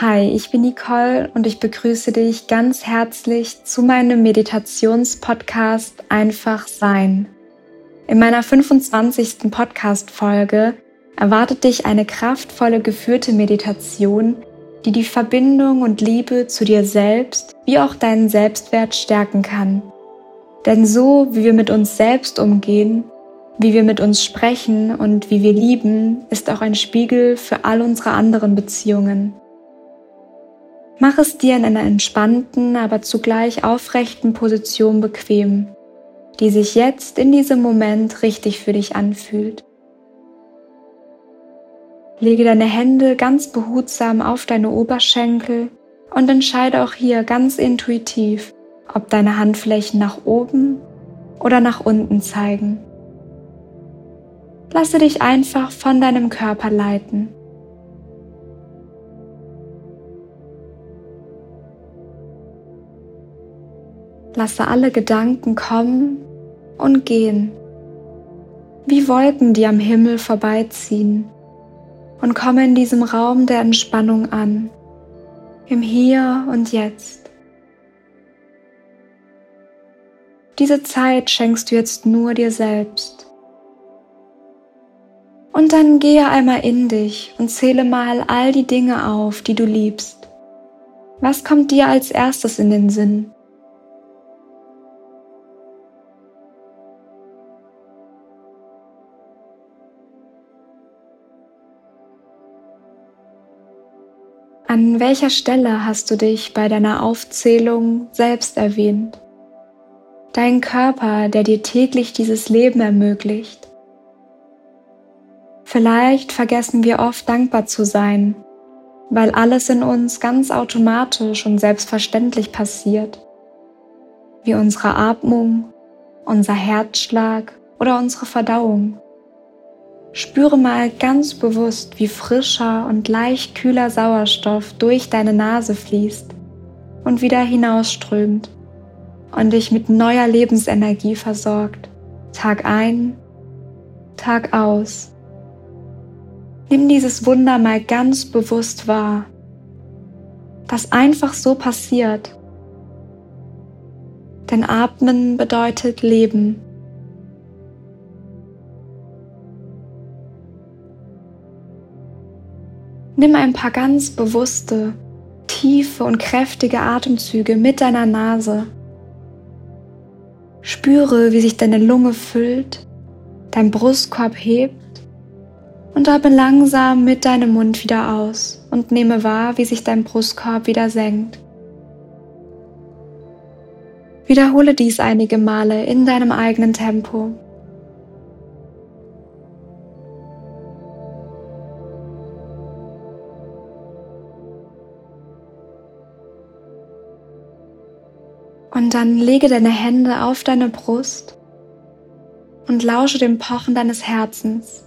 Hi, ich bin Nicole und ich begrüße dich ganz herzlich zu meinem Meditationspodcast Einfach Sein. In meiner 25. Podcast-Folge erwartet dich eine kraftvolle geführte Meditation, die die Verbindung und Liebe zu dir selbst wie auch deinen Selbstwert stärken kann. Denn so, wie wir mit uns selbst umgehen, wie wir mit uns sprechen und wie wir lieben, ist auch ein Spiegel für all unsere anderen Beziehungen. Mach es dir in einer entspannten, aber zugleich aufrechten Position bequem, die sich jetzt in diesem Moment richtig für dich anfühlt. Lege deine Hände ganz behutsam auf deine Oberschenkel und entscheide auch hier ganz intuitiv, ob deine Handflächen nach oben oder nach unten zeigen. Lasse dich einfach von deinem Körper leiten. Lasse alle Gedanken kommen und gehen, wie Wolken, die am Himmel vorbeiziehen, und komme in diesem Raum der Entspannung an, im Hier und Jetzt. Diese Zeit schenkst du jetzt nur dir selbst. Und dann gehe einmal in dich und zähle mal all die Dinge auf, die du liebst. Was kommt dir als erstes in den Sinn? An welcher Stelle hast du dich bei deiner Aufzählung selbst erwähnt? Dein Körper, der dir täglich dieses Leben ermöglicht. Vielleicht vergessen wir oft dankbar zu sein, weil alles in uns ganz automatisch und selbstverständlich passiert, wie unsere Atmung, unser Herzschlag oder unsere Verdauung. Spüre mal ganz bewusst, wie frischer und leicht kühler Sauerstoff durch deine Nase fließt und wieder hinausströmt und dich mit neuer Lebensenergie versorgt, Tag ein, Tag aus. Nimm dieses Wunder mal ganz bewusst wahr, das einfach so passiert. Denn Atmen bedeutet Leben. Nimm ein paar ganz bewusste, tiefe und kräftige Atemzüge mit deiner Nase. Spüre, wie sich deine Lunge füllt, dein Brustkorb hebt und atme langsam mit deinem Mund wieder aus und nehme wahr, wie sich dein Brustkorb wieder senkt. Wiederhole dies einige Male in deinem eigenen Tempo. Und dann lege deine Hände auf deine Brust und lausche dem Pochen deines Herzens.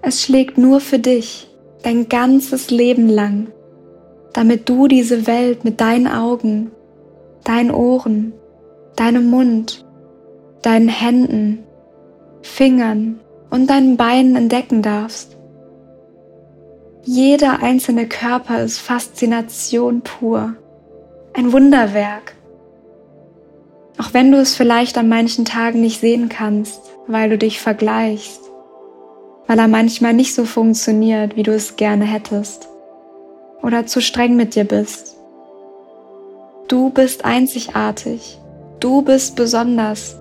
Es schlägt nur für dich dein ganzes Leben lang, damit du diese Welt mit deinen Augen, deinen Ohren, deinem Mund, deinen Händen, Fingern und deinen Beinen entdecken darfst. Jeder einzelne Körper ist Faszination pur, ein Wunderwerk. Auch wenn du es vielleicht an manchen Tagen nicht sehen kannst, weil du dich vergleichst, weil er manchmal nicht so funktioniert, wie du es gerne hättest, oder zu streng mit dir bist. Du bist einzigartig, du bist besonders,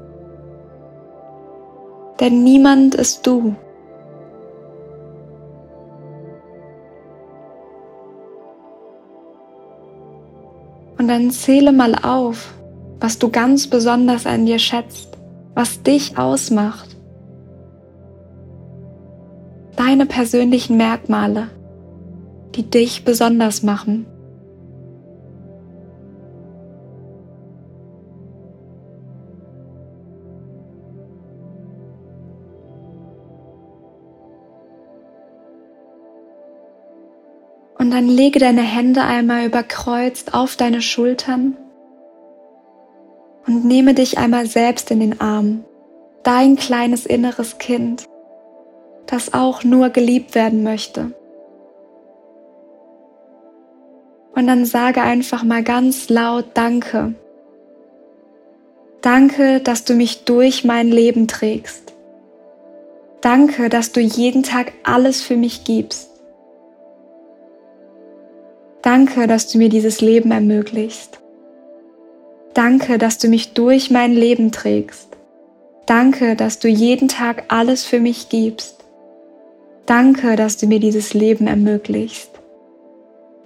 denn niemand ist du. Dann zähle mal auf, was du ganz besonders an dir schätzt, was dich ausmacht. Deine persönlichen Merkmale, die dich besonders machen. Und dann lege deine Hände einmal überkreuzt auf deine Schultern und nehme dich einmal selbst in den Arm, dein kleines inneres Kind, das auch nur geliebt werden möchte. Und dann sage einfach mal ganz laut Danke. Danke, dass du mich durch mein Leben trägst. Danke, dass du jeden Tag alles für mich gibst. Danke, dass du mir dieses Leben ermöglicht. Danke, dass du mich durch mein Leben trägst. Danke, dass du jeden Tag alles für mich gibst. Danke, dass du mir dieses Leben ermöglicht.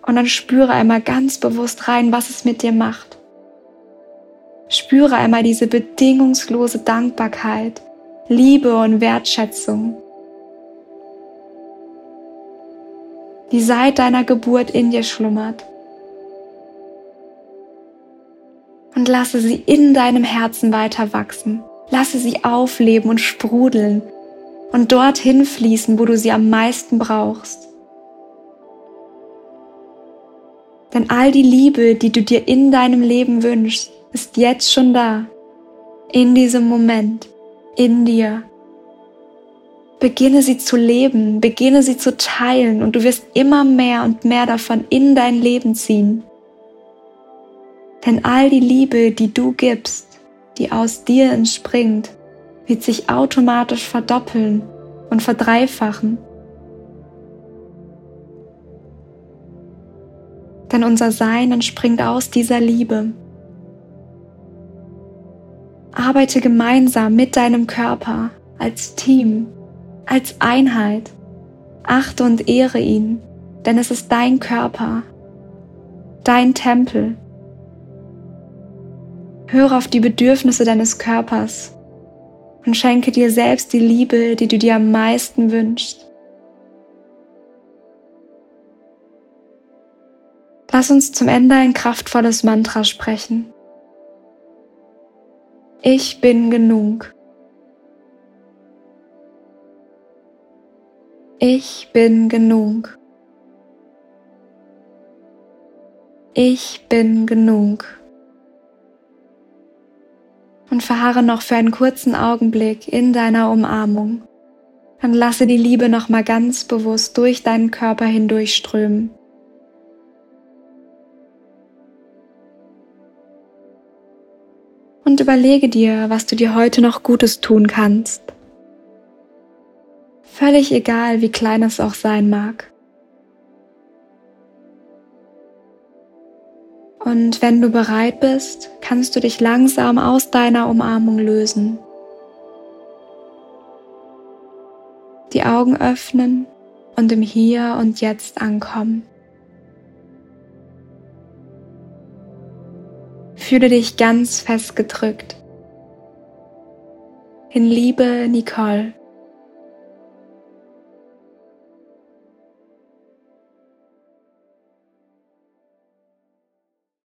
Und dann spüre einmal ganz bewusst rein, was es mit dir macht. Spüre einmal diese bedingungslose Dankbarkeit, Liebe und Wertschätzung, die seit deiner Geburt in dir schlummert. Und lasse sie in deinem Herzen weiter wachsen. Lasse sie aufleben und sprudeln und dorthin fließen, wo du sie am meisten brauchst. Denn all die Liebe, die du dir in deinem Leben wünschst, ist jetzt schon da, in diesem Moment, in dir. Beginne sie zu leben, beginne sie zu teilen und du wirst immer mehr und mehr davon in dein Leben ziehen. Denn all die Liebe, die du gibst, die aus dir entspringt, wird sich automatisch verdoppeln und verdreifachen. Denn unser Sein entspringt aus dieser Liebe. Arbeite gemeinsam mit deinem Körper als Team, als Einheit. Achte und ehre ihn, denn es ist dein Körper, dein Tempel. Höre auf die Bedürfnisse deines Körpers und schenke dir selbst die Liebe, die du dir am meisten wünschst. Lass uns zum Ende ein kraftvolles Mantra sprechen. Ich bin genug. Ich bin genug. Ich bin genug. Und verharre noch für einen kurzen Augenblick in deiner Umarmung. Dann lasse die Liebe noch mal ganz bewusst durch deinen Körper hindurchströmen. und überlege dir, was du dir heute noch Gutes tun kannst. Völlig egal, wie klein es auch sein mag. Und wenn du bereit bist, kannst du dich langsam aus deiner Umarmung lösen. Die Augen öffnen und im Hier und Jetzt ankommen. Fühle dich ganz fest gedrückt. In Liebe, Nicole.